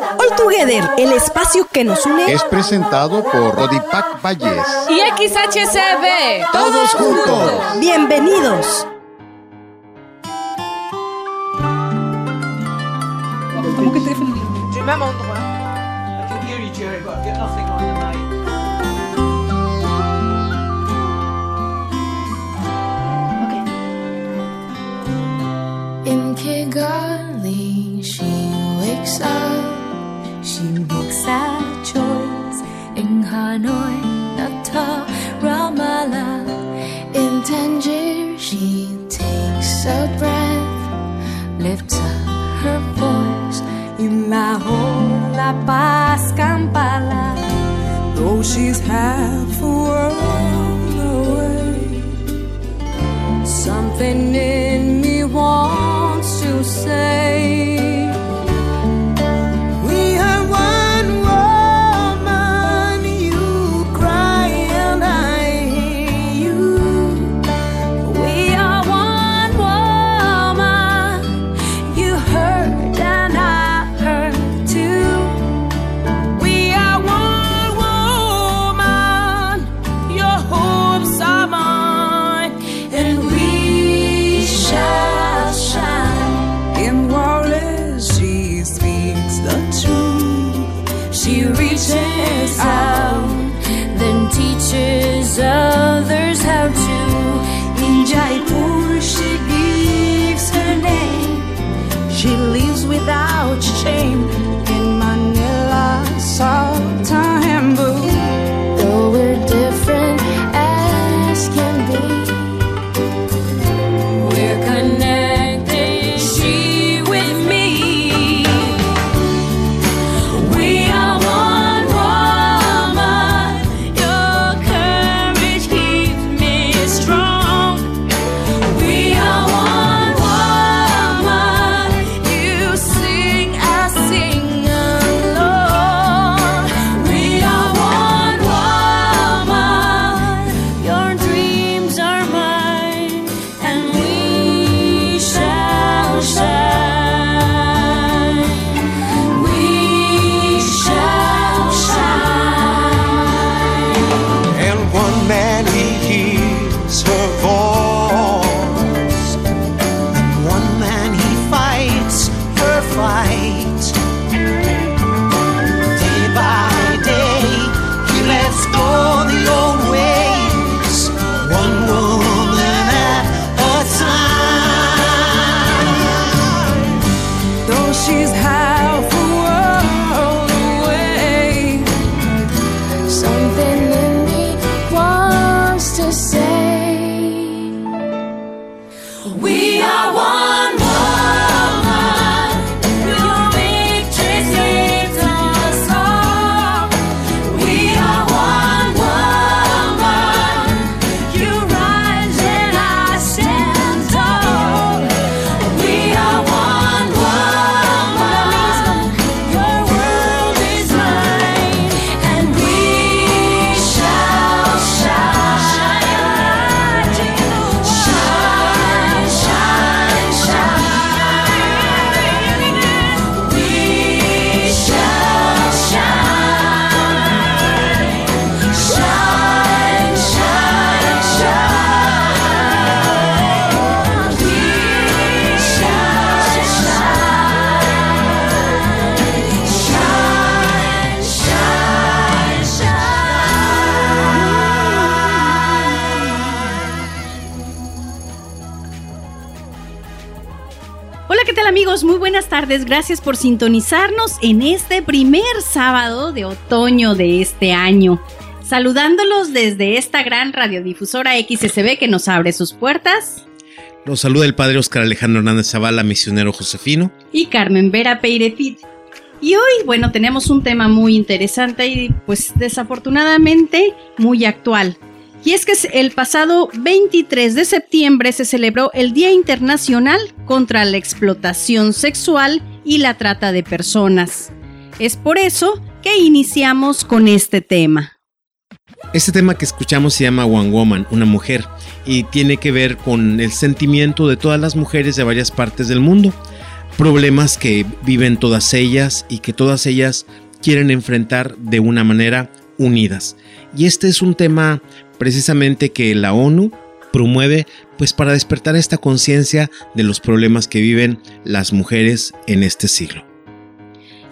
All Together, el espacio que nos une, es presentado por Rodipac Valles y XHCB. Todos juntos. Bienvenidos. ¿Cómo que teléfono? Hanoi, Natal, Ramallah. In Tangier, she takes a breath, lifts up her voice. In La Paz, Kampala. Though she's half a world away, something in tardes. Gracias por sintonizarnos en este primer sábado de otoño de este año. Saludándolos desde esta gran radiodifusora XSB que nos abre sus puertas. Los saluda el padre Oscar Alejandro Hernández Zavala, misionero josefino. y Carmen Vera Peirefit. Y hoy, bueno, tenemos un tema muy interesante y pues desafortunadamente muy actual. Y es que el pasado 23 de septiembre se celebró el Día Internacional contra la Explotación Sexual y la Trata de Personas. Es por eso que iniciamos con este tema. Este tema que escuchamos se llama One Woman, una mujer, y tiene que ver con el sentimiento de todas las mujeres de varias partes del mundo. problemas que viven todas ellas y que todas ellas quieren enfrentar de una manera unidas. Y este es un tema precisamente que la ONU promueve pues para despertar esta conciencia de los problemas que viven las mujeres en este siglo.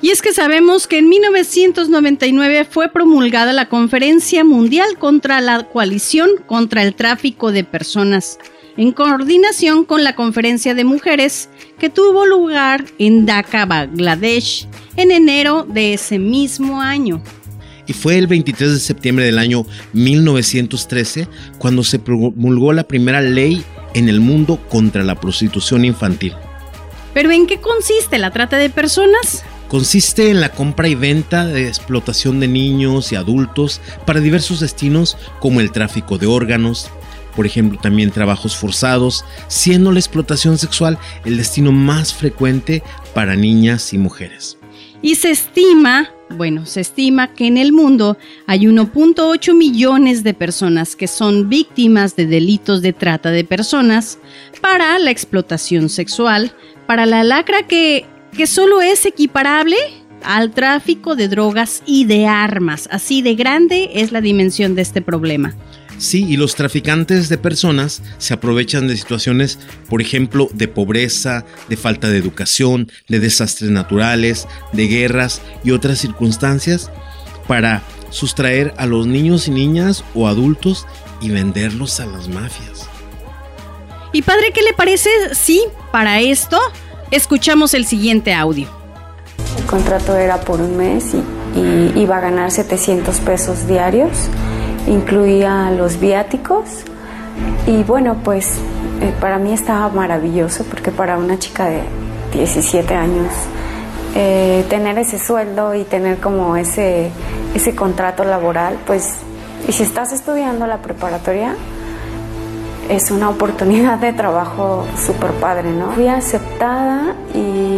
Y es que sabemos que en 1999 fue promulgada la Conferencia Mundial contra la Coalición contra el Tráfico de Personas, en coordinación con la Conferencia de Mujeres que tuvo lugar en Dhaka, Bangladesh, en enero de ese mismo año. Y fue el 23 de septiembre del año 1913 cuando se promulgó la primera ley en el mundo contra la prostitución infantil. ¿Pero en qué consiste la trata de personas? Consiste en la compra y venta de explotación de niños y adultos para diversos destinos como el tráfico de órganos, por ejemplo también trabajos forzados, siendo la explotación sexual el destino más frecuente para niñas y mujeres. Y se estima, bueno, se estima que en el mundo hay 1.8 millones de personas que son víctimas de delitos de trata de personas para la explotación sexual, para la lacra que que solo es equiparable al tráfico de drogas y de armas. Así de grande es la dimensión de este problema. Sí, y los traficantes de personas se aprovechan de situaciones, por ejemplo, de pobreza, de falta de educación, de desastres naturales, de guerras y otras circunstancias para sustraer a los niños y niñas o adultos y venderlos a las mafias. ¿Y padre, qué le parece si para esto Escuchamos el siguiente audio. El contrato era por un mes y, iba a ganar 700 pesos diarios, incluía los viáticos y bueno, pues eh, para mí estaba maravilloso porque para una chica de 17 años eh, tener ese sueldo y tener como ese, ese contrato laboral, pues, y si estás estudiando la preparatoria, es una oportunidad de trabajo súper padre, ¿no? Fui aceptada y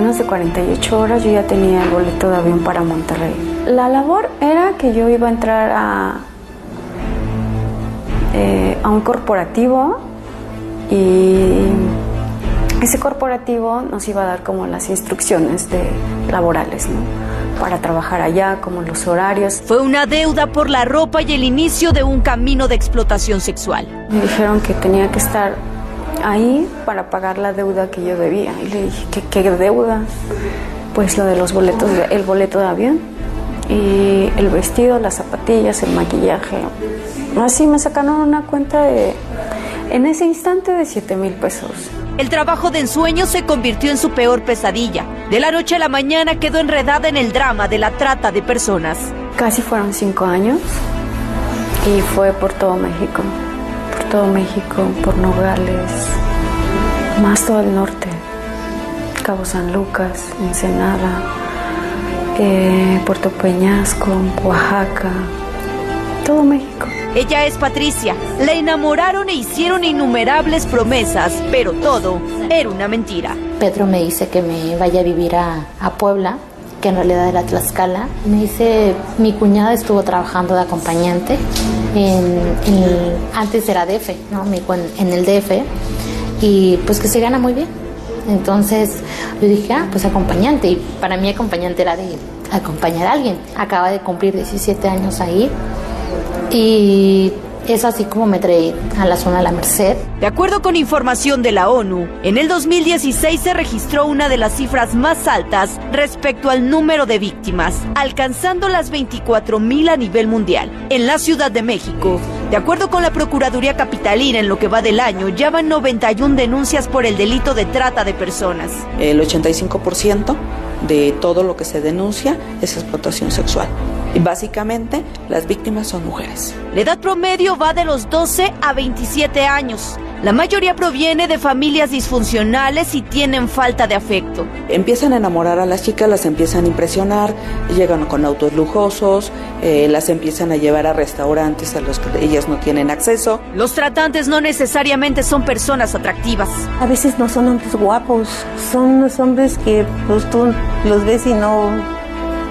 menos de 48 horas yo ya tenía el boleto de avión para Monterrey. La labor era que yo iba a entrar a, eh, a un corporativo y ese corporativo nos iba a dar como las instrucciones de laborales, ¿no? para trabajar allá, como los horarios. Fue una deuda por la ropa y el inicio de un camino de explotación sexual. Me dijeron que tenía que estar ahí para pagar la deuda que yo debía. Y le dije, ¿qué, qué deuda? Pues lo de los boletos, el boleto de avión y el vestido, las zapatillas, el maquillaje. Así me sacaron una cuenta de, en ese instante, de 7 mil pesos. El trabajo de ensueño se convirtió en su peor pesadilla. De la noche a la mañana quedó enredada en el drama de la trata de personas. Casi fueron cinco años y fue por todo México, todo México, por Nogales, más todo el norte, Cabo San Lucas, Ensenada, eh, Puerto Peñasco, Oaxaca, todo México. Ella es Patricia. La enamoraron e hicieron innumerables promesas, pero todo era una mentira. Pedro me dice que me vaya a vivir a, Puebla, que en realidad era Tlaxcala. Me dice, mi cuñada estuvo trabajando de acompañante en, antes era DF, ¿no? En el DF, y pues que se gana muy bien. Entonces yo dije, ah, pues acompañante. Y para mí acompañante era de acompañar a alguien. Acaba de cumplir 17 años ahí y es así como me traí a la zona de la Merced. De acuerdo con información de la ONU, en el 2016 se registró una de las cifras más altas respecto al número de víctimas, alcanzando las 24 mil a nivel mundial. En la Ciudad de México, de acuerdo con la Procuraduría Capitalina, en lo que va del año, ya van 91 denuncias por el delito de trata de personas. El 85% de todo lo que se denuncia es explotación sexual. Y básicamente las víctimas son mujeres. La edad promedio va de los 12 a 27 años. La mayoría proviene de familias disfuncionales y tienen falta de afecto. Empiezan a enamorar a las chicas, las empiezan a impresionar, llegan con autos lujosos, eh, las empiezan a llevar a restaurantes a los que ellas no tienen acceso. Los tratantes no necesariamente son personas atractivas. A veces no son hombres guapos, son unos hombres que pues, tú los ves y no,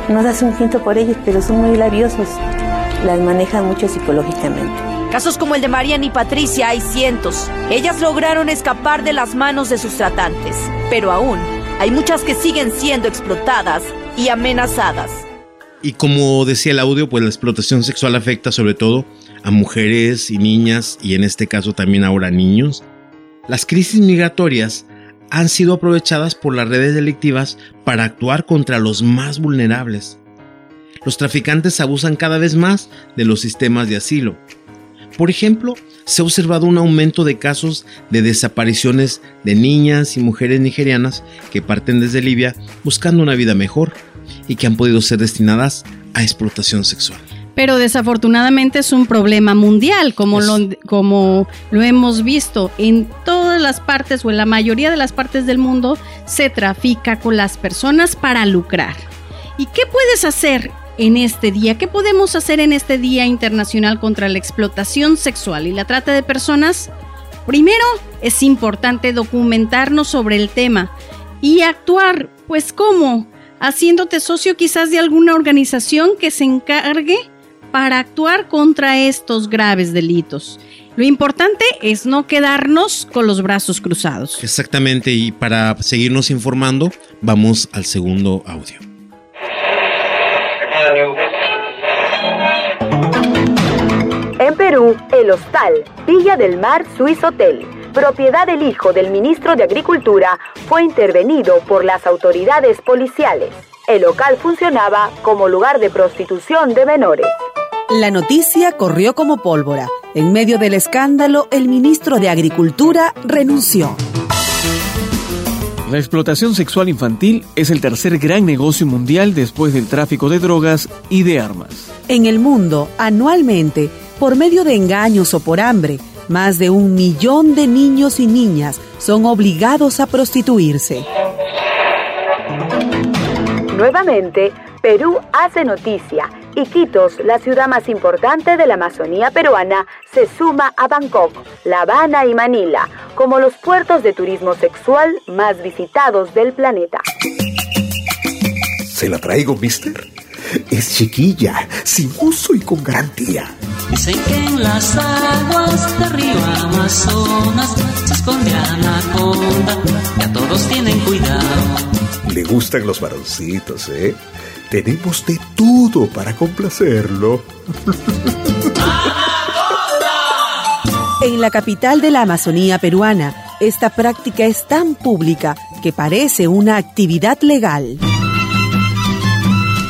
no das un quinto por ellos, pero son muy labiosos. Las manejan mucho psicológicamente. Casos como el de Marian y Patricia hay cientos. Ellas lograron escapar de las manos de sus tratantes, pero aún hay muchas que siguen siendo explotadas y amenazadas. Y como decía el audio, pues la explotación sexual afecta sobre todo a mujeres y niñas y en este caso también ahora niños. Las crisis migratorias han sido aprovechadas por las redes delictivas para actuar contra los más vulnerables. Los traficantes abusan cada vez más de los sistemas de asilo. Por ejemplo, se ha observado un aumento de casos de desapariciones de niñas y mujeres nigerianas que parten desde Libia buscando una vida mejor y que han podido ser destinadas a explotación sexual. Pero desafortunadamente es un problema mundial, como lo, como lo hemos visto en todas las partes o en la mayoría de las partes del mundo, se trafica con las personas para lucrar. ¿Y qué puedes hacer en este día? ¿Qué podemos hacer en este Día Internacional contra la Explotación Sexual y la Trata de Personas? Primero, es importante documentarnos sobre el tema y actuar, pues ¿cómo? Haciéndote socio quizás de alguna organización que se encargue para actuar contra estos graves delitos. Lo importante es no quedarnos con los brazos cruzados. Exactamente, y para seguirnos informando, vamos al segundo audio. En Perú, el hostal Villa del Mar Swiss Hotel, propiedad del hijo del ministro de Agricultura, fue intervenido por las autoridades policiales. El local funcionaba como lugar de prostitución de menores. La noticia corrió como pólvora. En medio del escándalo, el ministro de Agricultura renunció. La explotación sexual infantil es el tercer gran negocio mundial después del tráfico de drogas y de armas. En el mundo, anualmente, por medio de engaños o por hambre, más de un millón de niños y niñas son obligados a prostituirse. Nuevamente, Perú hace noticia Iquitos, la ciudad más importante de la Amazonía peruana, se suma a Bangkok, La Habana y Manila como los puertos de turismo sexual más visitados del planeta. ¿Se la traigo, mister? Es chiquilla, sin uso y con garantía. Dicen que en las aguas del río Amazonas se esconde anaconda, ya todos tienen cuidado. Le gustan los varoncitos, ¿eh? Tenemos de todo para complacerlo. En la capital de la Amazonía peruana, esta práctica es tan pública que parece una actividad legal.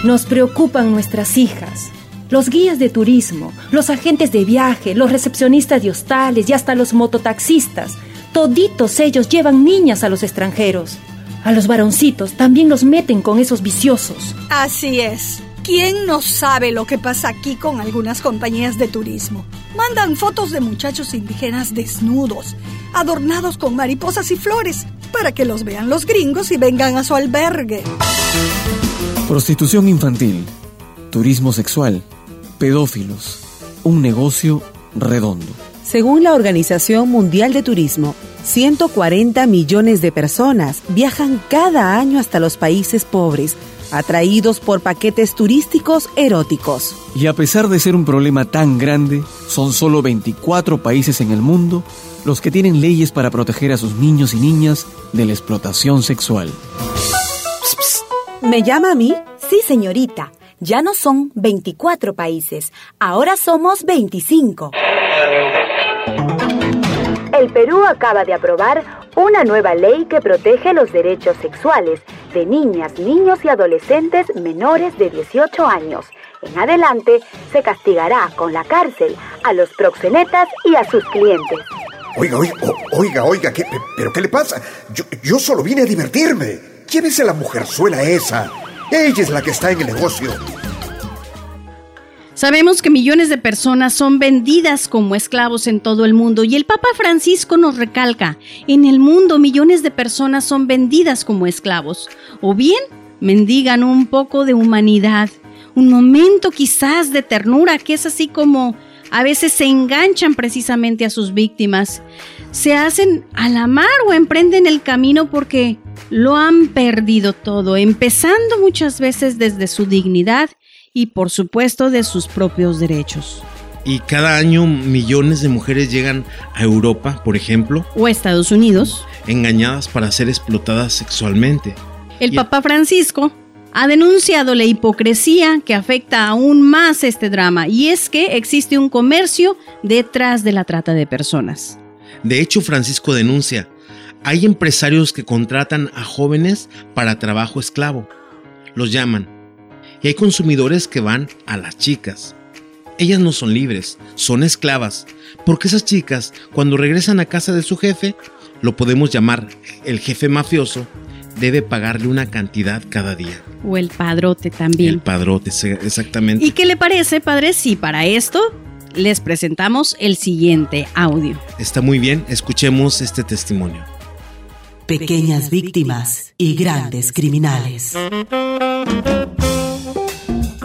Nos preocupan nuestras hijas, los guías de turismo, los agentes de viaje, los recepcionistas de hostales y hasta los mototaxistas. Toditos ellos llevan niñas a los extranjeros. A los varoncitos también los meten con esos viciosos. Así es. ¿Quién no sabe lo que pasa aquí con algunas compañías de turismo? Mandan fotos de muchachos indígenas desnudos, adornados con mariposas y flores, para que los vean los gringos y vengan a su albergue. Prostitución infantil, turismo sexual, pedófilos, un negocio redondo. Según la Organización Mundial de Turismo, 140 millones de personas viajan cada año hasta los países pobres, atraídos por paquetes turísticos eróticos. Y a pesar de ser un problema tan grande, son solo 24 países en el mundo los que tienen leyes para proteger a sus niños y niñas de la explotación sexual. ¿Me llama a mí? Sí, señorita. Ya no son 24 países, ahora somos 25 el Perú acaba de aprobar una nueva ley que protege los derechos sexuales de niñas, niños y adolescentes menores de 18 años. En adelante se castigará con la cárcel a los proxenetas y a sus clientes. Oiga, oiga, oiga, oiga, ¿qué, ¿pero qué le pasa? Yo, yo solo vine a divertirme. ¿Quién es la mujerzuela esa? Ella es la que está en el negocio. Sabemos que millones de personas son vendidas como esclavos en todo el mundo y el Papa Francisco nos recalca, en el mundo millones de personas son vendidas como esclavos, o bien mendigan un poco de humanidad, un momento quizás de ternura que es así como a veces se enganchan precisamente a sus víctimas, se hacen a la mar o emprenden el camino porque lo han perdido todo, empezando muchas veces desde su dignidad y por supuesto de sus propios derechos. Y cada año millones de mujeres llegan a Europa, por ejemplo, O Estados Unidos. engañadas para ser explotadas sexualmente. El Y- Papa Francisco ha denunciado la hipocresía que afecta aún más este drama y es que existe un comercio detrás de la trata de personas. De hecho, Francisco denuncia, hay empresarios que contratan a jóvenes para trabajo esclavo. Los llaman. Y hay consumidores que van a las chicas. Ellas no son libres, son esclavas, porque esas chicas, cuando regresan a casa de su jefe, lo podemos llamar el jefe mafioso, debe pagarle una cantidad cada día. O el padrote también. El padrote, exactamente. ¿Y qué le parece, padre, si para esto les presentamos el siguiente audio? Está muy bien, escuchemos este testimonio. Pequeñas víctimas y grandes criminales.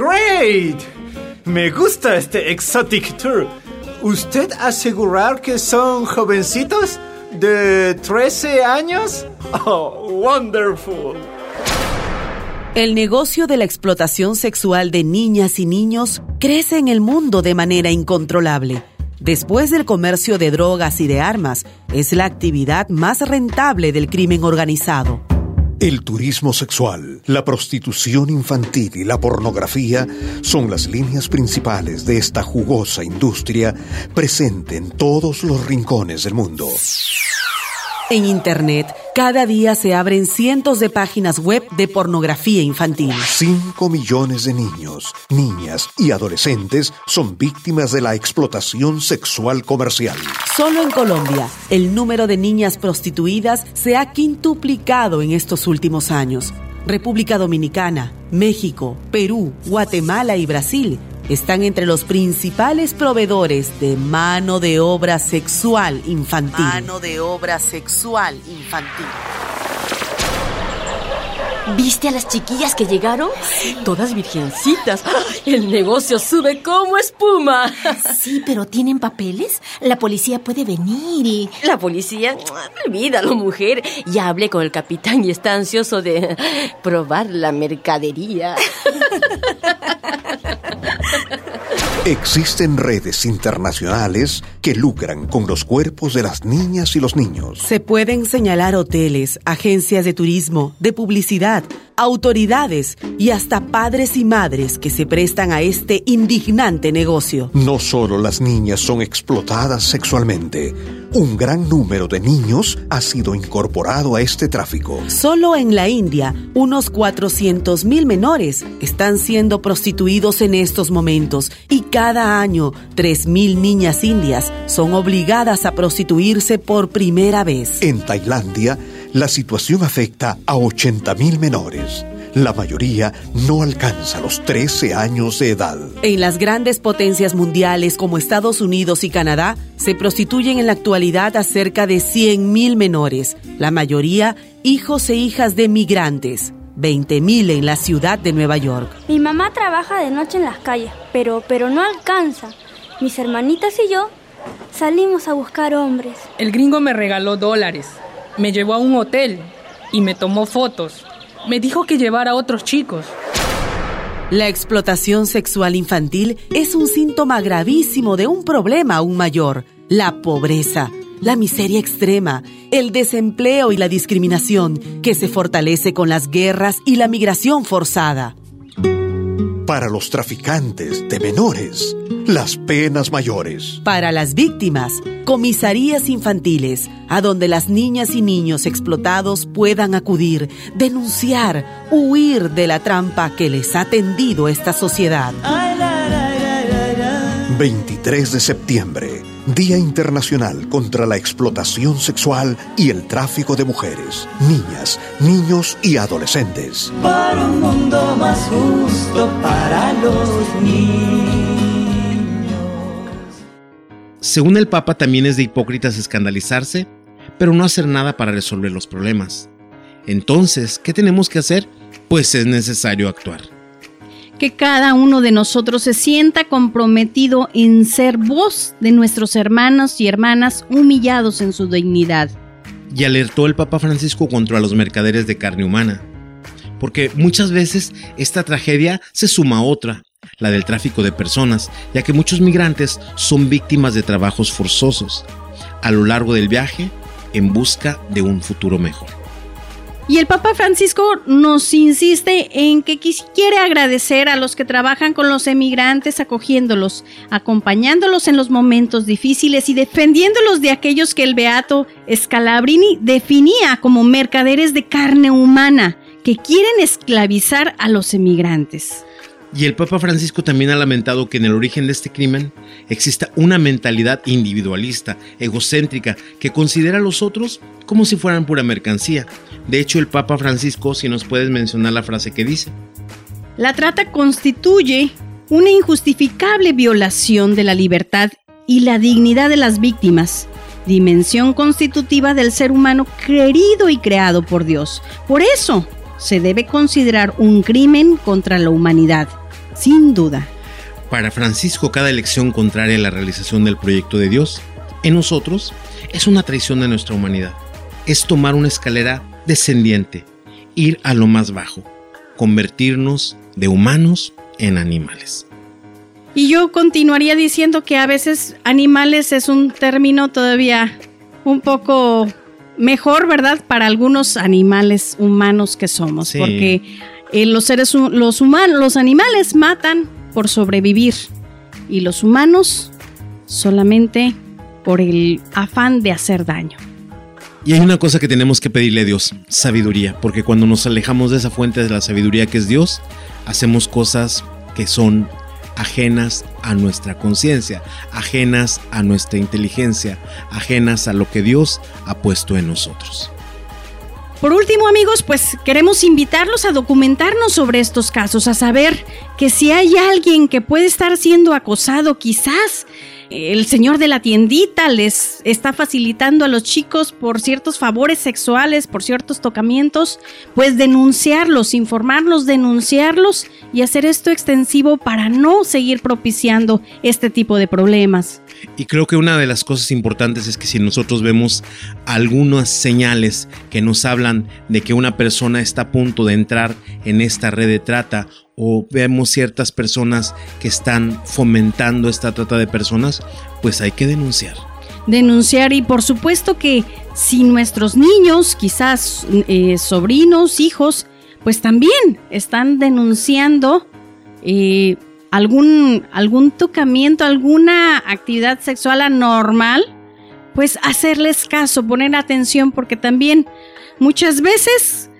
Great! Me gusta este exotic tour. ¿Usted asegurar que son jovencitos de 13 años? Oh, wonderful. El negocio de la explotación sexual de niñas y niños crece en el mundo de manera incontrolable. Después del comercio de drogas y de armas, es la actividad más rentable del crimen organizado. El turismo sexual, la prostitución infantil y la pornografía son las líneas principales de esta jugosa industria presente en todos los rincones del mundo. En Internet, cada día se abren cientos de páginas web de pornografía infantil. 5 millones de niños, niñas y adolescentes son víctimas de la explotación sexual comercial. Solo en Colombia, el número de niñas prostituidas se ha quintuplicado en estos últimos años. República Dominicana, México, Perú, Guatemala y Brasil están entre los principales proveedores de mano de obra sexual infantil. Mano de obra sexual infantil. ¿Viste a las chiquillas que llegaron? Todas virgencitas. El negocio sube como espuma. Sí, pero ¿tienen papeles? La policía puede venir y... La policía, olvídalo, mujer. Ya hablé con el capitán y está ansioso de probar la mercadería. Existen redes internacionales que lucran con los cuerpos de las niñas y los niños. Se pueden señalar hoteles, agencias de turismo, de publicidad, autoridades y hasta padres y madres que se prestan a este indignante negocio. No solo las niñas son explotadas sexualmente, un gran número de niños ha sido incorporado a este tráfico. Solo en la India, unos 400.000 menores están siendo prostituidos en estos momentos y cada año 3.000 niñas indias son obligadas a prostituirse por primera vez. En Tailandia, la situación afecta a 80.000 menores. La mayoría no alcanza los 13 años de edad. En las grandes potencias mundiales como Estados Unidos y Canadá, se prostituyen en la actualidad a cerca de 100.000 menores, la mayoría hijos e hijas de migrantes. 20.000 en la ciudad de Nueva York. Mi mamá trabaja de noche en las calles, pero, pero no alcanza. Mis hermanitas y yo salimos a buscar hombres. El gringo me regaló dólares, me llevó a un hotel y me tomó fotos. Me dijo que llevara a otros chicos. La explotación sexual infantil es un síntoma gravísimo de un problema aún mayor, la pobreza, la miseria extrema, el desempleo y la discriminación que se fortalece con las guerras y la migración forzada. Para los traficantes de menores, las penas mayores. Para las víctimas, comisarías infantiles, a donde las niñas y niños explotados puedan acudir, denunciar, huir de la trampa que les ha tendido esta sociedad. 23 de septiembre, Día Internacional contra la Explotación Sexual y el Tráfico de Mujeres, Niñas, Niños y Adolescentes. Para un mundo más justo para los niños. Según el Papa, también es de hipócritas escandalizarse, pero no hacer nada para resolver los problemas. Entonces, ¿qué tenemos que hacer? Pues es necesario actuar. Que cada uno de nosotros se sienta comprometido en ser voz de nuestros hermanos y hermanas humillados en su dignidad. Y alertó el Papa Francisco contra los mercaderes de carne humana. Porque muchas veces esta tragedia se suma a otra, la del tráfico de personas, ya que muchos migrantes son víctimas de trabajos forzosos a lo largo del viaje en busca de un futuro mejor. Y el Papa Francisco nos insiste en que quiere agradecer a los que trabajan con los emigrantes, acogiéndolos, acompañándolos en los momentos difíciles y defendiéndolos de aquellos que el Beato Scalabrini definía como mercaderes de carne humana, que quieren esclavizar a los emigrantes. Y el Papa Francisco también ha lamentado que en el origen de este crimen exista una mentalidad individualista, egocéntrica, que considera a los otros como si fueran pura mercancía. De hecho, el Papa Francisco, si nos puedes mencionar la frase que dice. La trata constituye una injustificable violación de la libertad y la dignidad de las víctimas, dimensión constitutiva del ser humano querido y creado por Dios. Por eso se debe considerar un crimen contra la humanidad sin duda. Para Francisco, cada elección contraria a la realización del proyecto de Dios en nosotros es una traición de nuestra humanidad. Es tomar una escalera descendiente, ir a lo más bajo, convertirnos de humanos en animales. Y yo continuaría diciendo que a veces animales es un término todavía un poco mejor, ¿verdad? Para algunos animales humanos que somos, porque eh, los seres, los humanos, los animales matan por sobrevivir y los humanos solamente por el afán de hacer daño. Y hay una cosa que tenemos que pedirle a Dios, sabiduría, porque cuando nos alejamos de esa fuente de la sabiduría que es Dios, hacemos cosas que son ajenas a nuestra conciencia, ajenas a nuestra inteligencia, ajenas a lo que Dios ha puesto en nosotros. Por último, amigos, pues queremos invitarlos a documentarnos sobre estos casos, a saber que si hay alguien que puede estar siendo acosado, quizás el señor de la tiendita les está facilitando a los chicos por ciertos favores sexuales, por ciertos tocamientos, pues denunciarlos, informarlos, denunciarlos y hacer esto extensivo para no seguir propiciando este tipo de problemas. Y creo que una de las cosas importantes es que si nosotros vemos algunas señales que nos hablan de que una persona está a punto de entrar en esta red de trata o vemos ciertas personas que están fomentando esta trata de personas, pues hay que denunciar. Denunciar y por supuesto que si nuestros niños, quizás eh, sobrinos, hijos, pues también están denunciando eh, algún, algún tocamiento, alguna actividad sexual anormal, pues hacerles caso, poner atención, porque también muchas veces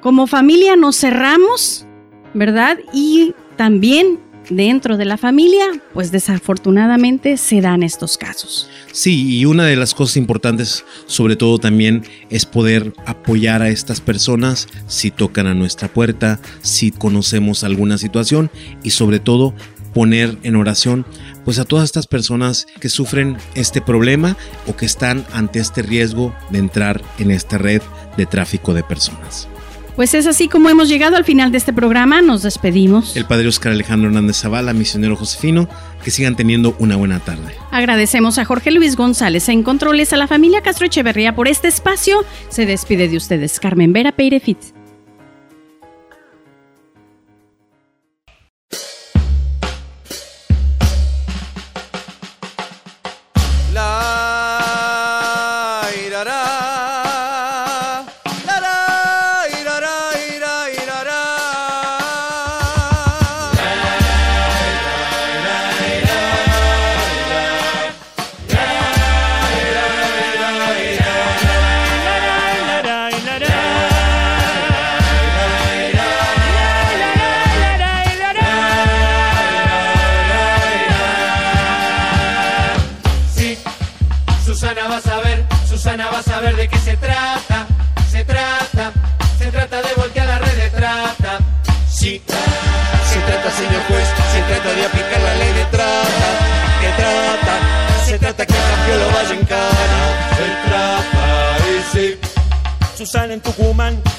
como familia nos cerramos, ¿verdad? Y también dentro de la familia, pues desafortunadamente se dan estos casos. Sí, y una de las cosas importantes, sobre todo también, es poder apoyar a estas personas si tocan a nuestra puerta, si conocemos alguna situación y sobre todo poner en oración pues a todas estas personas que sufren este problema o que están ante este riesgo de entrar en esta red de tráfico de personas. Pues es así como hemos llegado al final de este programa. Nos despedimos. El padre Oscar Alejandro Hernández Zavala, misionero Josefino, que sigan teniendo una buena tarde. Agradecemos a Jorge Luis González en Controles, a la familia Castro Echeverría por este espacio. Se despide de ustedes Carmen Vera Peirefit.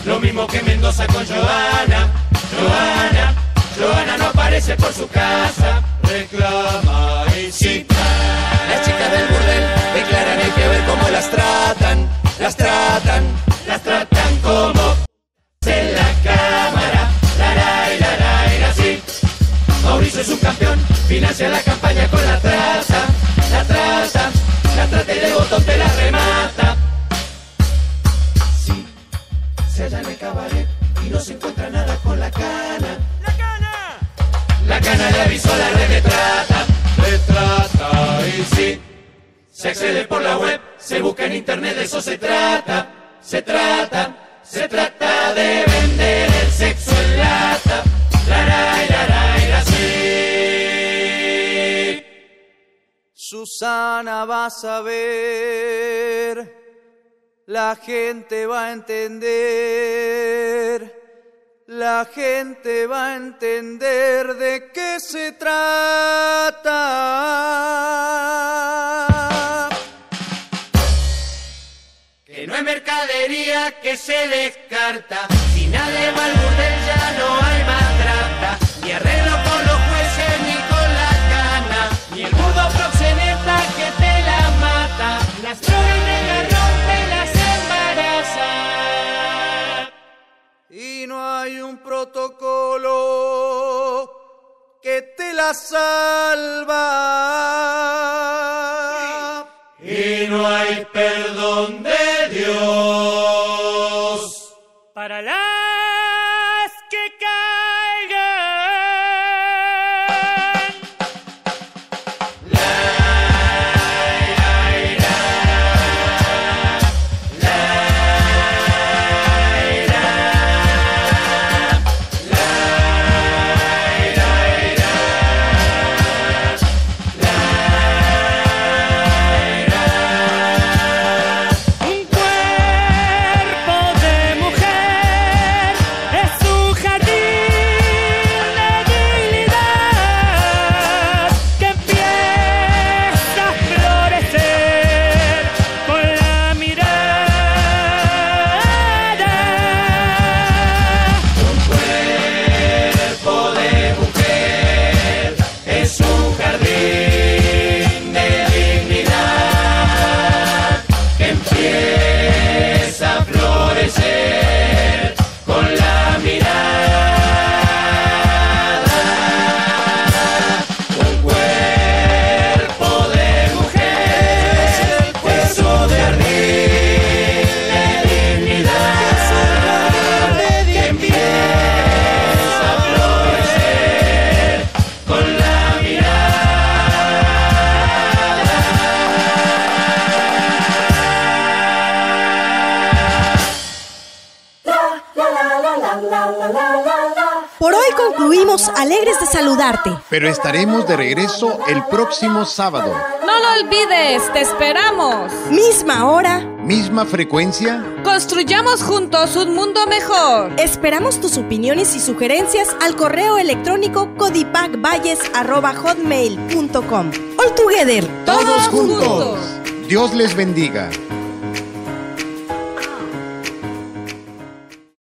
Lo mismo que Mendoza con Joana. Joana, Joana no aparece por su casa. Se busca en internet, de eso se trata, se trata, se trata de vender el sexo en lata. La, la, la, la, la, sí. Susana va a saber, la gente va a entender, la gente va a entender de qué se trata. Que se descarta. Si nadie va al burdel ya no hay más trata. Ni arreglo con los jueces ni con la cana. Ni el burdo proxeneta que te la mata. Las drogas de garrón te las embaraza. Y no hay un protocolo que te la salva. No hay perdón de Dios. Pero estaremos de regreso el próximo sábado. No lo olvides, te esperamos. Misma hora. Misma frecuencia. Construyamos juntos un mundo mejor. Esperamos tus opiniones y sugerencias al correo electrónico codipacvalles.hotmail.com. All together. Todos juntos. Dios les bendiga.